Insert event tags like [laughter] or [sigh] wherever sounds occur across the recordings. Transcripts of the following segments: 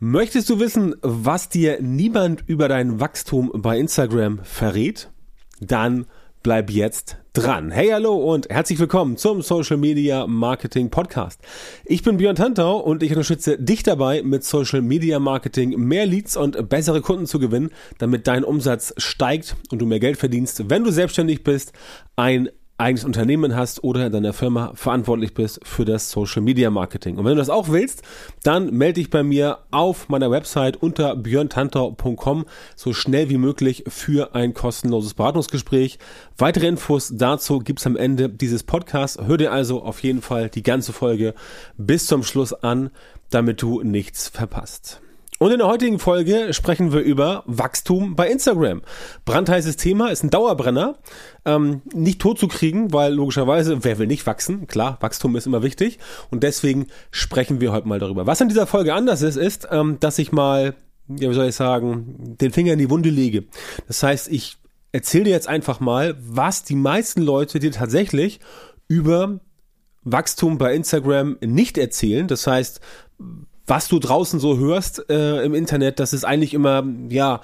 Möchtest du wissen, was dir niemand über dein Wachstum bei Instagram verrät? Dann bleib jetzt dran. Hey, hallo und herzlich willkommen zum Social Media Marketing Podcast. Ich bin Björn Tantau und ich unterstütze dich dabei, mit Social Media Marketing mehr Leads und bessere Kunden zu gewinnen, damit dein Umsatz steigt und du mehr Geld verdienst, wenn du selbstständig bist, ein eigenes Unternehmen hast oder in deiner Firma verantwortlich bist für das Social Media Marketing. Und wenn du das auch willst, dann melde dich bei mir auf meiner Website unter björntantau.com so schnell wie möglich für ein kostenloses Beratungsgespräch. Weitere Infos dazu gibt's am Ende dieses Podcasts. Hör dir also auf jeden Fall die ganze Folge bis zum Schluss an, damit du nichts verpasst. Und in der heutigen Folge sprechen wir über Wachstum bei Instagram. Brandheißes Thema, ist ein Dauerbrenner. Ähm, nicht tot zu kriegen, weil logischerweise, wer will nicht wachsen? Klar, Wachstum ist immer wichtig. Und deswegen sprechen wir heute mal darüber. Was in dieser Folge anders ist, ist, ähm, dass ich mal, ja, wie soll ich sagen, den Finger in die Wunde lege. Das heißt, ich erzähle dir jetzt einfach mal, was die meisten Leute dir tatsächlich über Wachstum bei Instagram nicht erzählen. Das heißt, was du draußen so hörst äh, im Internet, das ist eigentlich immer, ja,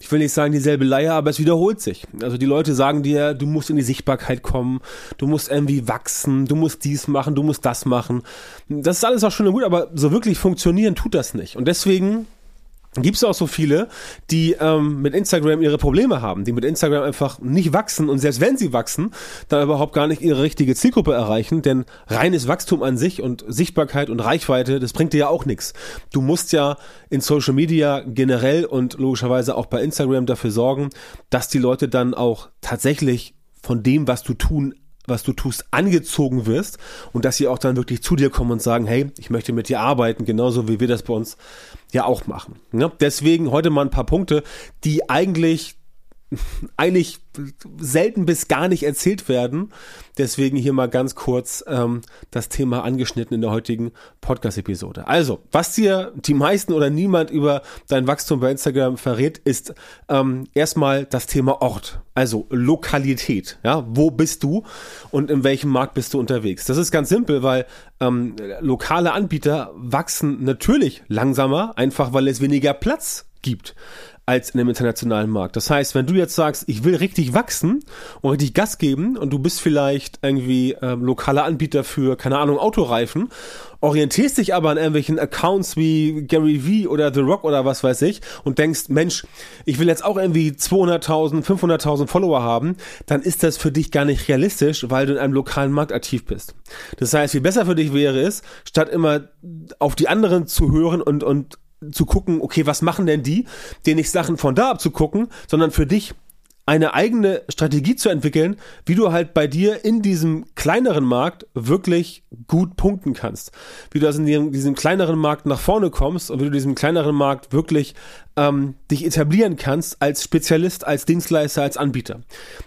ich will nicht sagen dieselbe Leier, aber es wiederholt sich. Also die Leute sagen dir, du musst in die Sichtbarkeit kommen, du musst irgendwie wachsen, du musst dies machen, du musst das machen. Das ist alles auch schön und gut, aber so wirklich funktionieren tut das nicht. Und deswegen gibt es auch so viele, die ähm, mit Instagram ihre Probleme haben, die mit Instagram einfach nicht wachsen und selbst wenn sie wachsen, dann überhaupt gar nicht ihre richtige Zielgruppe erreichen, denn reines Wachstum an sich und Sichtbarkeit und Reichweite, das bringt dir ja auch nichts. Du musst ja in Social Media generell und logischerweise auch bei Instagram dafür sorgen, dass die Leute dann auch tatsächlich von dem, was du tun was du tust, angezogen wirst und dass sie auch dann wirklich zu dir kommen und sagen, hey, ich möchte mit dir arbeiten, genauso wie wir das bei uns ja auch machen. Ja, deswegen heute mal ein paar Punkte, die eigentlich [laughs] eigentlich selten bis gar nicht erzählt werden. Deswegen hier mal ganz kurz ähm, das Thema angeschnitten in der heutigen Podcast-Episode. Also, was dir die meisten oder niemand über dein Wachstum bei Instagram verrät, ist ähm, erstmal das Thema Ort, also Lokalität. Ja, wo bist du und in welchem Markt bist du unterwegs? Das ist ganz simpel, weil ähm, lokale Anbieter wachsen natürlich langsamer, einfach weil es weniger Platz gibt als in einem internationalen Markt. Das heißt, wenn du jetzt sagst, ich will richtig wachsen und richtig Gas geben und du bist vielleicht irgendwie ähm, lokaler Anbieter für, keine Ahnung, Autoreifen, orientierst dich aber an irgendwelchen Accounts wie Gary Vee oder The Rock oder was weiß ich und denkst, Mensch, ich will jetzt auch irgendwie 200.000, 500.000 Follower haben, dann ist das für dich gar nicht realistisch, weil du in einem lokalen Markt aktiv bist. Das heißt, viel besser für dich wäre es, statt immer auf die anderen zu hören und, und zu gucken, okay, was machen denn die, dir nicht Sachen von da abzugucken, sondern für dich eine eigene Strategie zu entwickeln, wie du halt bei dir in diesem kleineren Markt wirklich gut punkten kannst. Wie du also in diesem, diesem kleineren Markt nach vorne kommst und wie du diesem kleineren Markt wirklich ähm, dich etablieren kannst als Spezialist, als Dienstleister, als Anbieter.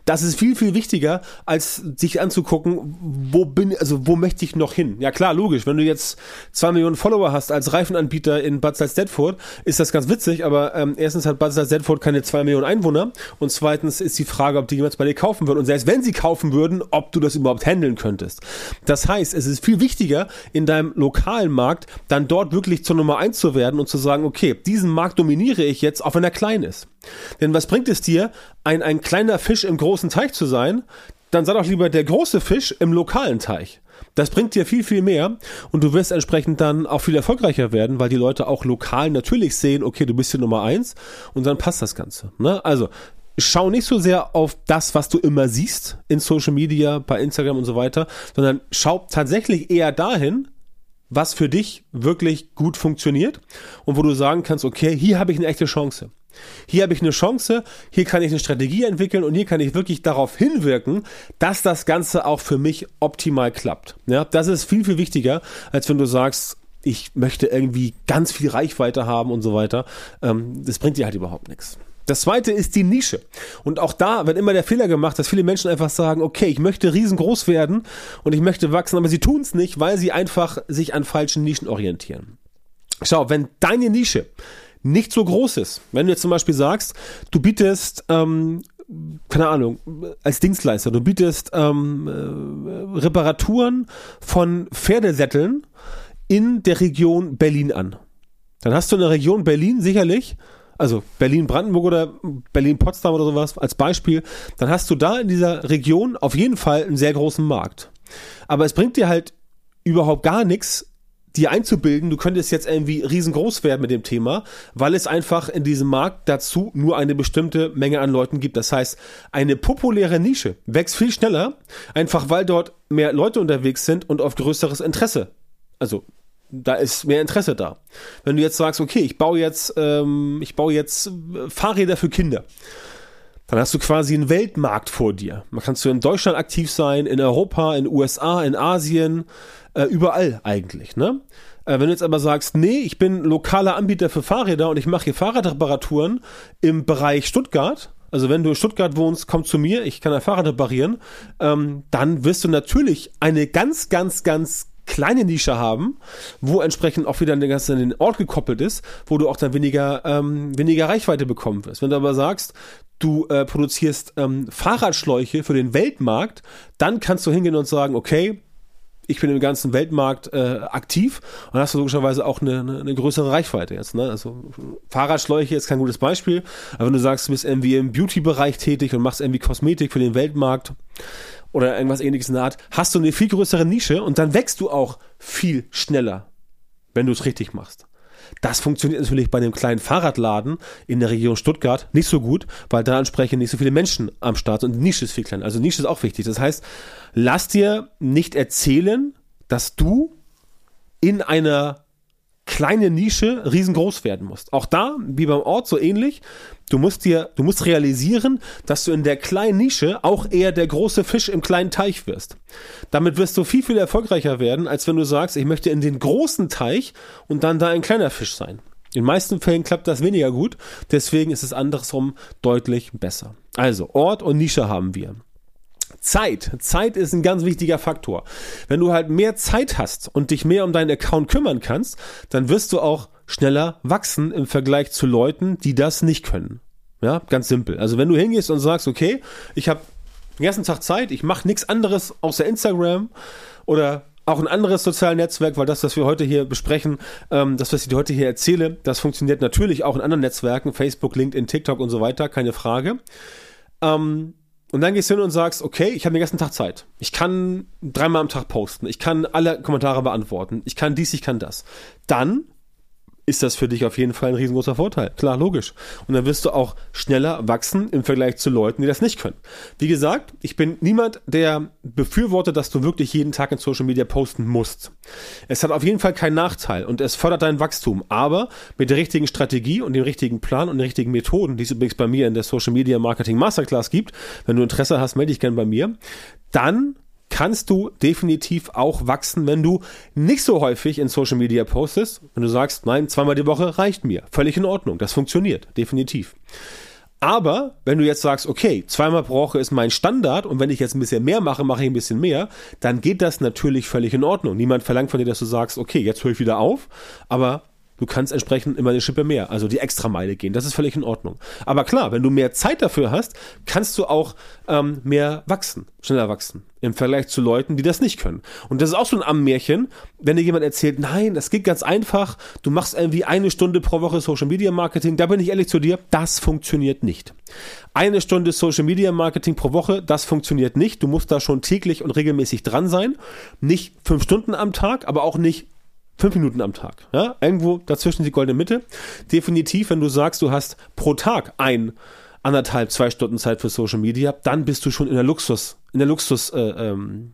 Das ist viel, viel wichtiger, als sich anzugucken, wo bin, also wo möchte ich noch hin? Ja klar, logisch, wenn du jetzt zwei Millionen Follower hast als Reifenanbieter in Bad Salzdetford, ist das ganz witzig, aber ähm, erstens hat Bad Salzdetford keine zwei Millionen Einwohner und zweitens ist die Frage, ob die jemals bei dir kaufen würden und selbst wenn sie kaufen würden, ob du das überhaupt handeln könntest. Das heißt, es ist viel wichtiger, in deinem lokalen Markt dann dort wirklich zur Nummer eins zu werden und zu sagen, okay, diesen Markt dominiere verliere ich jetzt, auch wenn er klein ist. Denn was bringt es dir, ein, ein kleiner Fisch im großen Teich zu sein? Dann sei doch lieber der große Fisch im lokalen Teich. Das bringt dir viel, viel mehr und du wirst entsprechend dann auch viel erfolgreicher werden, weil die Leute auch lokal natürlich sehen, okay, du bist hier Nummer eins und dann passt das Ganze. Ne? Also schau nicht so sehr auf das, was du immer siehst in Social Media, bei Instagram und so weiter, sondern schau tatsächlich eher dahin, was für dich wirklich gut funktioniert und wo du sagen kannst, okay, hier habe ich eine echte Chance. Hier habe ich eine Chance, hier kann ich eine Strategie entwickeln und hier kann ich wirklich darauf hinwirken, dass das Ganze auch für mich optimal klappt. Ja, das ist viel, viel wichtiger, als wenn du sagst, ich möchte irgendwie ganz viel Reichweite haben und so weiter. Ähm, das bringt dir halt überhaupt nichts. Das zweite ist die Nische. Und auch da wird immer der Fehler gemacht, dass viele Menschen einfach sagen, okay, ich möchte riesengroß werden und ich möchte wachsen, aber sie tun es nicht, weil sie einfach sich an falschen Nischen orientieren. Schau, wenn deine Nische nicht so groß ist, wenn du jetzt zum Beispiel sagst, du bietest ähm, keine Ahnung, als Dienstleister, du bietest ähm, äh, Reparaturen von Pferdesätteln in der Region Berlin an. dann hast du in der Region Berlin sicherlich, also Berlin-Brandenburg oder Berlin-Potsdam oder sowas als Beispiel, dann hast du da in dieser Region auf jeden Fall einen sehr großen Markt. Aber es bringt dir halt überhaupt gar nichts, dir einzubilden, du könntest jetzt irgendwie riesengroß werden mit dem Thema, weil es einfach in diesem Markt dazu nur eine bestimmte Menge an Leuten gibt. Das heißt, eine populäre Nische wächst viel schneller, einfach weil dort mehr Leute unterwegs sind und auf größeres Interesse. Also da ist mehr Interesse da. Wenn du jetzt sagst, okay, ich baue jetzt, ähm, ich baue jetzt äh, Fahrräder für Kinder, dann hast du quasi einen Weltmarkt vor dir. Man kannst du in Deutschland aktiv sein, in Europa, in USA, in Asien, äh, überall eigentlich, ne? Äh, wenn du jetzt aber sagst, nee, ich bin lokaler Anbieter für Fahrräder und ich mache hier Fahrradreparaturen im Bereich Stuttgart, also wenn du in Stuttgart wohnst, komm zu mir, ich kann ein Fahrrad reparieren, ähm, dann wirst du natürlich eine ganz, ganz, ganz kleine Nische haben, wo entsprechend auch wieder ganz an den Ort gekoppelt ist, wo du auch dann weniger, ähm, weniger Reichweite bekommen wirst. Wenn du aber sagst, du äh, produzierst ähm, Fahrradschläuche für den Weltmarkt, dann kannst du hingehen und sagen, okay, ich bin im ganzen Weltmarkt äh, aktiv und hast du logischerweise auch eine, eine, eine größere Reichweite jetzt. Ne? Also Fahrradschläuche ist kein gutes Beispiel, aber wenn du sagst, du bist irgendwie im Beauty-Bereich tätig und machst irgendwie Kosmetik für den Weltmarkt oder irgendwas ähnliches in der Art, hast du eine viel größere Nische und dann wächst du auch viel schneller, wenn du es richtig machst. Das funktioniert natürlich bei einem kleinen Fahrradladen in der Region Stuttgart nicht so gut, weil da entsprechend nicht so viele Menschen am Start sind und die Nische ist viel kleiner. Also Nische ist auch wichtig. Das heißt, lass dir nicht erzählen, dass du in einer kleine Nische riesengroß werden musst. Auch da, wie beim Ort, so ähnlich. Du musst dir, du musst realisieren, dass du in der kleinen Nische auch eher der große Fisch im kleinen Teich wirst. Damit wirst du viel, viel erfolgreicher werden, als wenn du sagst, ich möchte in den großen Teich und dann da ein kleiner Fisch sein. In meisten Fällen klappt das weniger gut, deswegen ist es andersrum deutlich besser. Also, Ort und Nische haben wir. Zeit. Zeit ist ein ganz wichtiger Faktor. Wenn du halt mehr Zeit hast und dich mehr um deinen Account kümmern kannst, dann wirst du auch schneller wachsen im Vergleich zu Leuten, die das nicht können. Ja, ganz simpel. Also wenn du hingehst und sagst, okay, ich habe den ganzen Tag Zeit, ich mache nichts anderes außer Instagram oder auch ein anderes soziales Netzwerk, weil das, was wir heute hier besprechen, ähm, das, was ich dir heute hier erzähle, das funktioniert natürlich auch in anderen Netzwerken, Facebook, LinkedIn, TikTok und so weiter, keine Frage. Ähm, und dann gehst du hin und sagst, okay, ich habe den ganzen Tag Zeit. Ich kann dreimal am Tag posten. Ich kann alle Kommentare beantworten. Ich kann dies, ich kann das. Dann ist das für dich auf jeden Fall ein riesengroßer Vorteil. Klar, logisch. Und dann wirst du auch schneller wachsen im Vergleich zu Leuten, die das nicht können. Wie gesagt, ich bin niemand, der befürwortet, dass du wirklich jeden Tag in Social Media posten musst. Es hat auf jeden Fall keinen Nachteil und es fördert dein Wachstum. Aber mit der richtigen Strategie und dem richtigen Plan und den richtigen Methoden, die es übrigens bei mir in der Social Media Marketing Masterclass gibt, wenn du Interesse hast, melde dich gerne bei mir, dann kannst du definitiv auch wachsen, wenn du nicht so häufig in Social Media postest. Wenn du sagst, nein, zweimal die Woche reicht mir. Völlig in Ordnung. Das funktioniert. Definitiv. Aber wenn du jetzt sagst, okay, zweimal pro Woche ist mein Standard und wenn ich jetzt ein bisschen mehr mache, mache ich ein bisschen mehr, dann geht das natürlich völlig in Ordnung. Niemand verlangt von dir, dass du sagst, okay, jetzt höre ich wieder auf, aber Du kannst entsprechend immer eine Schippe mehr, also die Extrameile gehen. Das ist völlig in Ordnung. Aber klar, wenn du mehr Zeit dafür hast, kannst du auch ähm, mehr wachsen, schneller wachsen im Vergleich zu Leuten, die das nicht können. Und das ist auch so ein Ammärchen, wenn dir jemand erzählt, nein, das geht ganz einfach, du machst irgendwie eine Stunde pro Woche Social Media Marketing, da bin ich ehrlich zu dir, das funktioniert nicht. Eine Stunde Social Media Marketing pro Woche, das funktioniert nicht. Du musst da schon täglich und regelmäßig dran sein. Nicht fünf Stunden am Tag, aber auch nicht Fünf Minuten am Tag. Ja? Irgendwo dazwischen die goldene Mitte. Definitiv, wenn du sagst, du hast pro Tag ein, anderthalb, zwei Stunden Zeit für Social Media, dann bist du schon in der Luxus, in der Luxus, äh, ähm,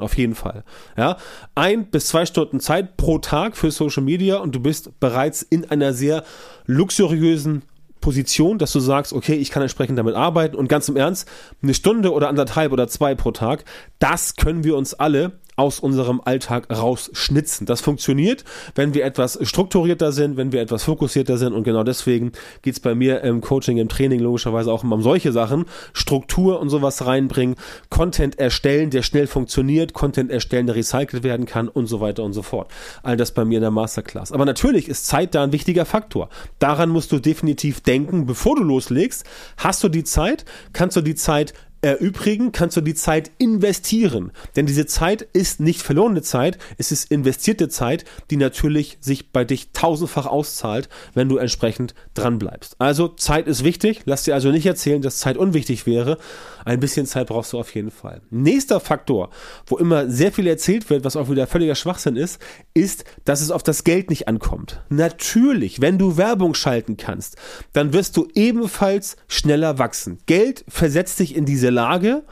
auf jeden Fall. Ja, ein bis zwei Stunden Zeit pro Tag für Social Media und du bist bereits in einer sehr luxuriösen Position, dass du sagst, okay, ich kann entsprechend damit arbeiten und ganz im Ernst, eine Stunde oder anderthalb oder zwei pro Tag, das können wir uns alle aus unserem Alltag rausschnitzen. Das funktioniert, wenn wir etwas strukturierter sind, wenn wir etwas fokussierter sind und genau deswegen geht's bei mir im Coaching, im Training logischerweise auch um solche Sachen. Struktur und sowas reinbringen, Content erstellen, der schnell funktioniert, Content erstellen, der recycelt werden kann und so weiter und so fort. All das bei mir in der Masterclass. Aber natürlich ist Zeit da ein wichtiger Faktor. Daran musst du definitiv denken, bevor du loslegst. Hast du die Zeit? Kannst du die Zeit erübrigen, kannst du die Zeit investieren. Denn diese Zeit ist nicht verlorene Zeit, es ist investierte Zeit, die natürlich sich bei dich tausendfach auszahlt, wenn du entsprechend dran bleibst. Also Zeit ist wichtig. Lass dir also nicht erzählen, dass Zeit unwichtig wäre. Ein bisschen Zeit brauchst du auf jeden Fall. Nächster Faktor, wo immer sehr viel erzählt wird, was auch wieder völliger Schwachsinn ist, ist, dass es auf das Geld nicht ankommt. Natürlich, wenn du Werbung schalten kannst, dann wirst du ebenfalls schneller wachsen. Geld versetzt dich in diese Lage,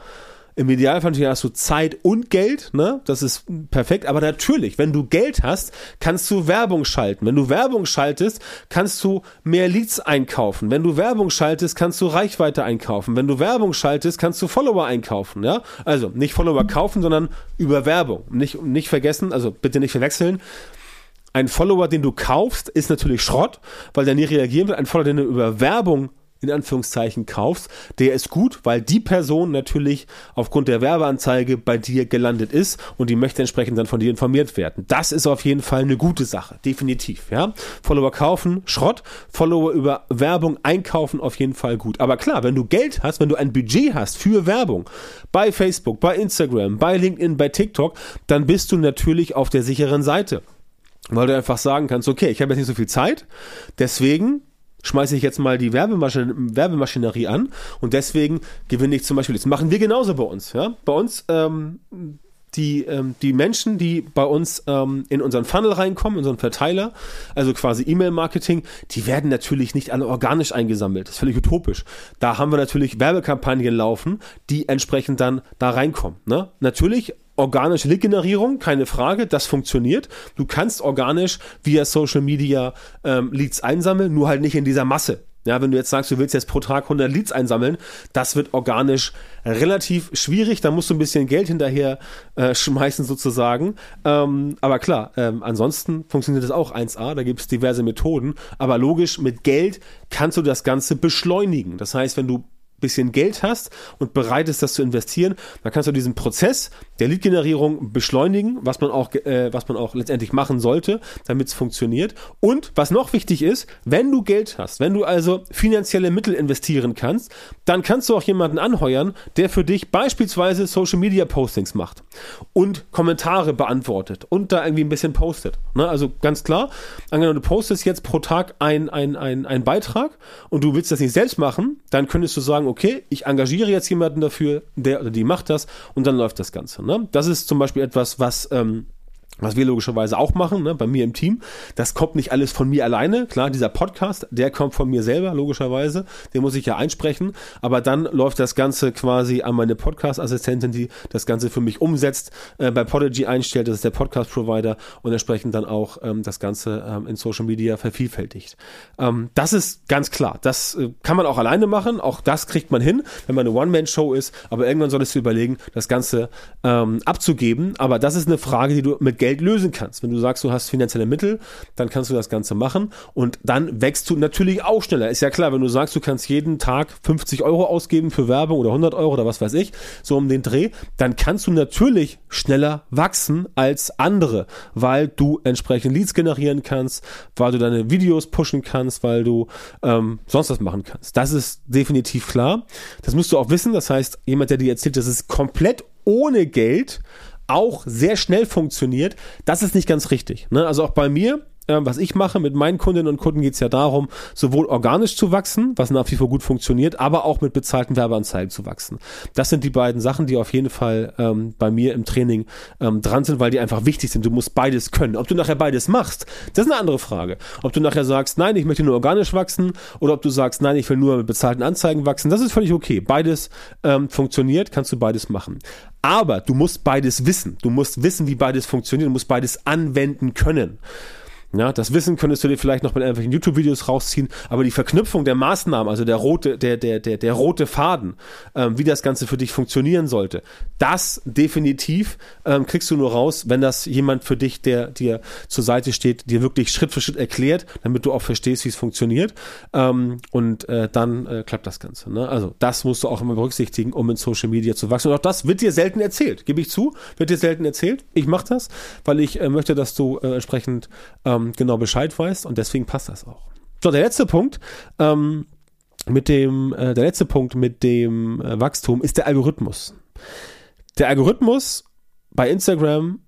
im Idealfall natürlich hast du Zeit und Geld, ne? Das ist perfekt. Aber natürlich, wenn du Geld hast, kannst du Werbung schalten. Wenn du Werbung schaltest, kannst du mehr Leads einkaufen. Wenn du Werbung schaltest, kannst du Reichweite einkaufen. Wenn du Werbung schaltest, kannst du Follower einkaufen, ja? Also nicht Follower kaufen, sondern über Werbung. Nicht, nicht vergessen, also bitte nicht verwechseln. Ein Follower, den du kaufst, ist natürlich Schrott, weil der nie reagieren wird. Ein Follower, den du über Werbung in Anführungszeichen kaufst, der ist gut, weil die Person natürlich aufgrund der Werbeanzeige bei dir gelandet ist und die möchte entsprechend dann von dir informiert werden. Das ist auf jeden Fall eine gute Sache, definitiv. Ja, Follower kaufen, Schrott, Follower über Werbung einkaufen, auf jeden Fall gut. Aber klar, wenn du Geld hast, wenn du ein Budget hast für Werbung bei Facebook, bei Instagram, bei LinkedIn, bei TikTok, dann bist du natürlich auf der sicheren Seite weil du einfach sagen kannst, okay, ich habe jetzt nicht so viel Zeit, deswegen schmeiße ich jetzt mal die Werbemaschinerie, Werbemaschinerie an und deswegen gewinne ich zum Beispiel. Das machen wir genauso bei uns. Ja? Bei uns ähm, die, ähm, die Menschen, die bei uns ähm, in unseren Funnel reinkommen, in unseren Verteiler, also quasi E-Mail-Marketing, die werden natürlich nicht alle organisch eingesammelt. Das ist völlig utopisch. Da haben wir natürlich Werbekampagnen laufen, die entsprechend dann da reinkommen. Ne? Natürlich organische Lead-Generierung, keine Frage, das funktioniert. Du kannst organisch via Social Media ähm, Leads einsammeln, nur halt nicht in dieser Masse. Ja, wenn du jetzt sagst, du willst jetzt pro Tag 100 Leads einsammeln, das wird organisch relativ schwierig. Da musst du ein bisschen Geld hinterher äh, schmeißen sozusagen. Ähm, aber klar, ähm, ansonsten funktioniert das auch 1A. Da gibt es diverse Methoden. Aber logisch, mit Geld kannst du das Ganze beschleunigen. Das heißt, wenn du bisschen Geld hast und bereit ist, das zu investieren, dann kannst du diesen Prozess der Lead-Generierung beschleunigen, was man auch, äh, was man auch letztendlich machen sollte, damit es funktioniert. Und was noch wichtig ist, wenn du Geld hast, wenn du also finanzielle Mittel investieren kannst, dann kannst du auch jemanden anheuern, der für dich beispielsweise Social Media Postings macht und Kommentare beantwortet und da irgendwie ein bisschen postet. Ne? Also ganz klar, angenommen, du postest jetzt pro Tag ein, ein, ein, ein Beitrag und du willst das nicht selbst machen, dann könntest du sagen, okay, ich engagiere jetzt jemanden dafür, der oder die macht das und dann läuft das Ganze. Ne? Das ist zum Beispiel etwas, was ähm, was wir logischerweise auch machen, ne, bei mir im Team. Das kommt nicht alles von mir alleine. Klar, dieser Podcast, der kommt von mir selber, logischerweise. Den muss ich ja einsprechen. Aber dann läuft das Ganze quasi an meine Podcast-Assistentin, die das Ganze für mich umsetzt, äh, bei Podigy einstellt. Das ist der Podcast-Provider und entsprechend dann auch ähm, das Ganze ähm, in Social Media vervielfältigt. Ähm, das ist ganz klar. Das äh, kann man auch alleine machen. Auch das kriegt man hin, wenn man eine One-Man-Show ist. Aber irgendwann solltest du überlegen, das Ganze ähm, abzugeben. Aber das ist eine Frage, die du mit Geld lösen kannst. Wenn du sagst, du hast finanzielle Mittel, dann kannst du das Ganze machen und dann wächst du natürlich auch schneller. Ist ja klar, wenn du sagst, du kannst jeden Tag 50 Euro ausgeben für Werbung oder 100 Euro oder was weiß ich, so um den Dreh, dann kannst du natürlich schneller wachsen als andere, weil du entsprechend Leads generieren kannst, weil du deine Videos pushen kannst, weil du ähm, sonst was machen kannst. Das ist definitiv klar. Das musst du auch wissen. Das heißt, jemand, der dir erzählt, das ist komplett ohne Geld, auch sehr schnell funktioniert, das ist nicht ganz richtig. Ne? Also auch bei mir, was ich mache mit meinen Kundinnen und Kunden geht es ja darum, sowohl organisch zu wachsen, was nach wie vor gut funktioniert, aber auch mit bezahlten Werbeanzeigen zu wachsen. Das sind die beiden Sachen, die auf jeden Fall ähm, bei mir im Training ähm, dran sind, weil die einfach wichtig sind. Du musst beides können. Ob du nachher beides machst, das ist eine andere Frage. Ob du nachher sagst, nein, ich möchte nur organisch wachsen oder ob du sagst, nein, ich will nur mit bezahlten Anzeigen wachsen, das ist völlig okay. Beides ähm, funktioniert, kannst du beides machen. Aber du musst beides wissen. Du musst wissen, wie beides funktioniert. Du musst beides anwenden können. Ja, das Wissen könntest du dir vielleicht noch mit irgendwelchen YouTube-Videos rausziehen, aber die Verknüpfung der Maßnahmen, also der rote, der, der, der, der rote Faden, ähm, wie das Ganze für dich funktionieren sollte, das definitiv ähm, kriegst du nur raus, wenn das jemand für dich, der dir zur Seite steht, dir wirklich Schritt für Schritt erklärt, damit du auch verstehst, wie es funktioniert. Ähm, und äh, dann äh, klappt das Ganze. Ne? Also das musst du auch immer berücksichtigen, um in Social Media zu wachsen. Und auch das wird dir selten erzählt, gebe ich zu, wird dir selten erzählt. Ich mache das, weil ich äh, möchte, dass du äh, entsprechend ähm, genau Bescheid weißt und deswegen passt das auch. So, der letzte Punkt, ähm, mit dem, äh, der letzte Punkt mit dem äh, Wachstum ist der Algorithmus. Der Algorithmus bei Instagram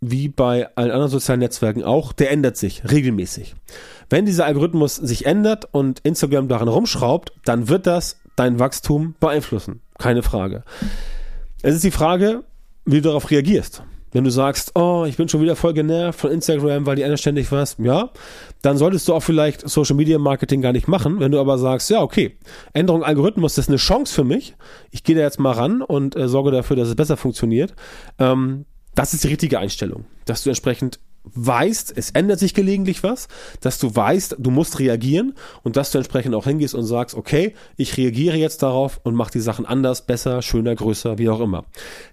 wie bei allen anderen sozialen Netzwerken auch, der ändert sich regelmäßig. Wenn dieser Algorithmus sich ändert und Instagram daran rumschraubt, dann wird das dein Wachstum beeinflussen. Keine Frage. Es ist die Frage, wie du darauf reagierst. Wenn du sagst, oh, ich bin schon wieder voll genervt von Instagram, weil die ändern ständig was, ja, dann solltest du auch vielleicht Social Media Marketing gar nicht machen. Wenn du aber sagst, ja, okay, Änderung Algorithmus, das ist eine Chance für mich. Ich gehe da jetzt mal ran und äh, sorge dafür, dass es besser funktioniert. Ähm, das ist die richtige Einstellung, dass du entsprechend weißt, es ändert sich gelegentlich was, dass du weißt, du musst reagieren und dass du entsprechend auch hingehst und sagst, okay, ich reagiere jetzt darauf und mache die Sachen anders, besser, schöner, größer, wie auch immer.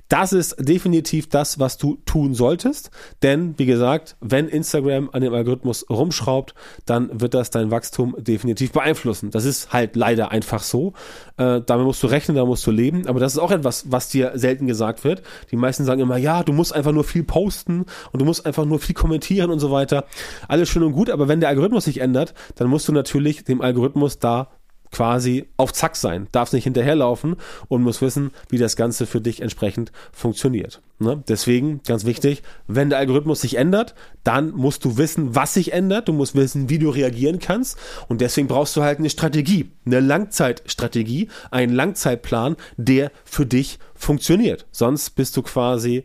Das ist definitiv das, was du tun solltest, denn wie gesagt, wenn Instagram an dem Algorithmus rumschraubt, dann wird das dein Wachstum definitiv beeinflussen. Das ist halt leider einfach so. Äh, damit musst du rechnen, da musst du leben, aber das ist auch etwas, was dir selten gesagt wird. Die meisten sagen immer, ja, du musst einfach nur viel posten und du musst einfach nur viel kommentieren und so weiter. Alles schön und gut, aber wenn der Algorithmus sich ändert, dann musst du natürlich dem Algorithmus da quasi auf Zack sein, darfst nicht hinterherlaufen und musst wissen, wie das Ganze für dich entsprechend funktioniert. Ne? Deswegen, ganz wichtig, wenn der Algorithmus sich ändert, dann musst du wissen, was sich ändert, du musst wissen, wie du reagieren kannst und deswegen brauchst du halt eine Strategie, eine Langzeitstrategie, einen Langzeitplan, der für dich funktioniert. Sonst bist du quasi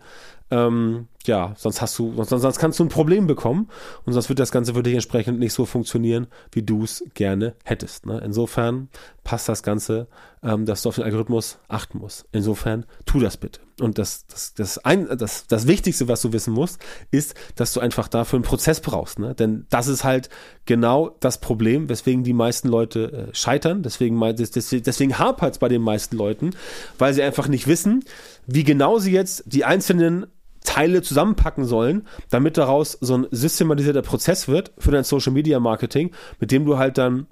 ähm, ja, sonst hast du, sonst, sonst kannst du ein Problem bekommen und sonst wird das Ganze für dich entsprechend nicht so funktionieren, wie du es gerne hättest. Ne? Insofern passt das Ganze, ähm, dass du auf den Algorithmus achten musst. Insofern tu das bitte. Und das, das, das, ein, das, das Wichtigste, was du wissen musst, ist, dass du einfach dafür einen Prozess brauchst. Ne? Denn das ist halt genau das Problem, weswegen die meisten Leute äh, scheitern. Deswegen, deswegen, deswegen hapert es bei den meisten Leuten, weil sie einfach nicht wissen, wie genau sie jetzt die einzelnen Teile zusammenpacken sollen, damit daraus so ein systematisierter Prozess wird für dein Social Media Marketing, mit dem du halt dann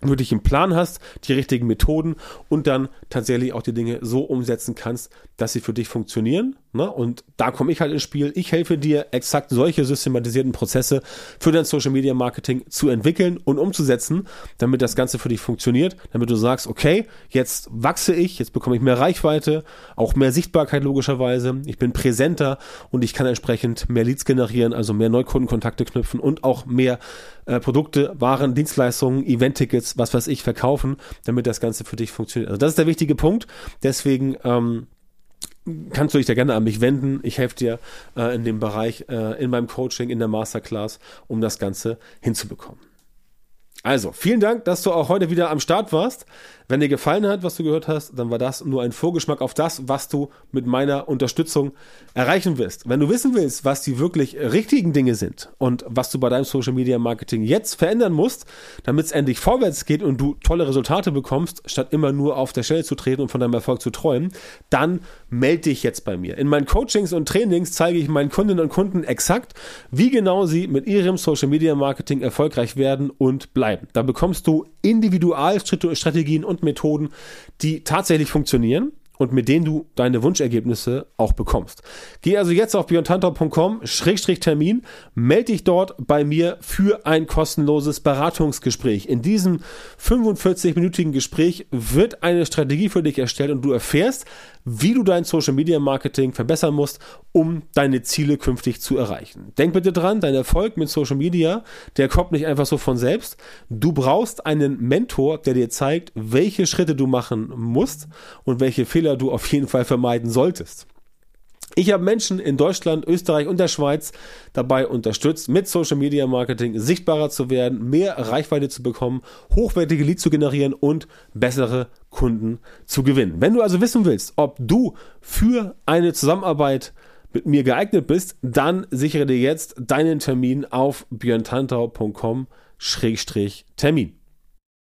wirklich einen Plan hast, die richtigen Methoden und dann tatsächlich auch die Dinge so umsetzen kannst, dass sie für dich funktionieren. Ne? Und da komme ich halt ins Spiel. Ich helfe dir, exakt solche systematisierten Prozesse für dein Social Media Marketing zu entwickeln und umzusetzen, damit das Ganze für dich funktioniert, damit du sagst, okay, jetzt wachse ich, jetzt bekomme ich mehr Reichweite, auch mehr Sichtbarkeit logischerweise, ich bin präsenter und ich kann entsprechend mehr Leads generieren, also mehr Neukundenkontakte knüpfen und auch mehr äh, Produkte, Waren, Dienstleistungen, Event-Tickets, was weiß ich, verkaufen, damit das Ganze für dich funktioniert. Also das ist der wichtige Punkt. Deswegen ähm, kannst du dich da gerne an mich wenden. Ich helfe dir äh, in dem Bereich, äh, in meinem Coaching, in der Masterclass, um das Ganze hinzubekommen. Also, vielen Dank, dass du auch heute wieder am Start warst. Wenn dir gefallen hat, was du gehört hast, dann war das nur ein Vorgeschmack auf das, was du mit meiner Unterstützung erreichen wirst. Wenn du wissen willst, was die wirklich richtigen Dinge sind und was du bei deinem Social Media Marketing jetzt verändern musst, damit es endlich vorwärts geht und du tolle Resultate bekommst, statt immer nur auf der Stelle zu treten und von deinem Erfolg zu träumen, dann melde dich jetzt bei mir. In meinen Coachings und Trainings zeige ich meinen Kundinnen und Kunden exakt, wie genau sie mit ihrem Social Media Marketing erfolgreich werden und bleiben. Da bekommst du Individualstrategien und Methoden, die tatsächlich funktionieren und mit denen du deine Wunschergebnisse auch bekommst. Geh also jetzt auf björntantor.com-termin, melde dich dort bei mir für ein kostenloses Beratungsgespräch. In diesem 45-minütigen Gespräch wird eine Strategie für dich erstellt und du erfährst, wie du dein Social Media Marketing verbessern musst, um deine Ziele künftig zu erreichen. Denk bitte dran, dein Erfolg mit Social Media, der kommt nicht einfach so von selbst. Du brauchst einen Mentor, der dir zeigt, welche Schritte du machen musst und welche Fehler du auf jeden Fall vermeiden solltest. Ich habe Menschen in Deutschland, Österreich und der Schweiz dabei unterstützt, mit Social Media Marketing sichtbarer zu werden, mehr Reichweite zu bekommen, hochwertige Leads zu generieren und bessere Kunden zu gewinnen. Wenn du also wissen willst, ob du für eine Zusammenarbeit mit mir geeignet bist, dann sichere dir jetzt deinen Termin auf björntantau.com-termin.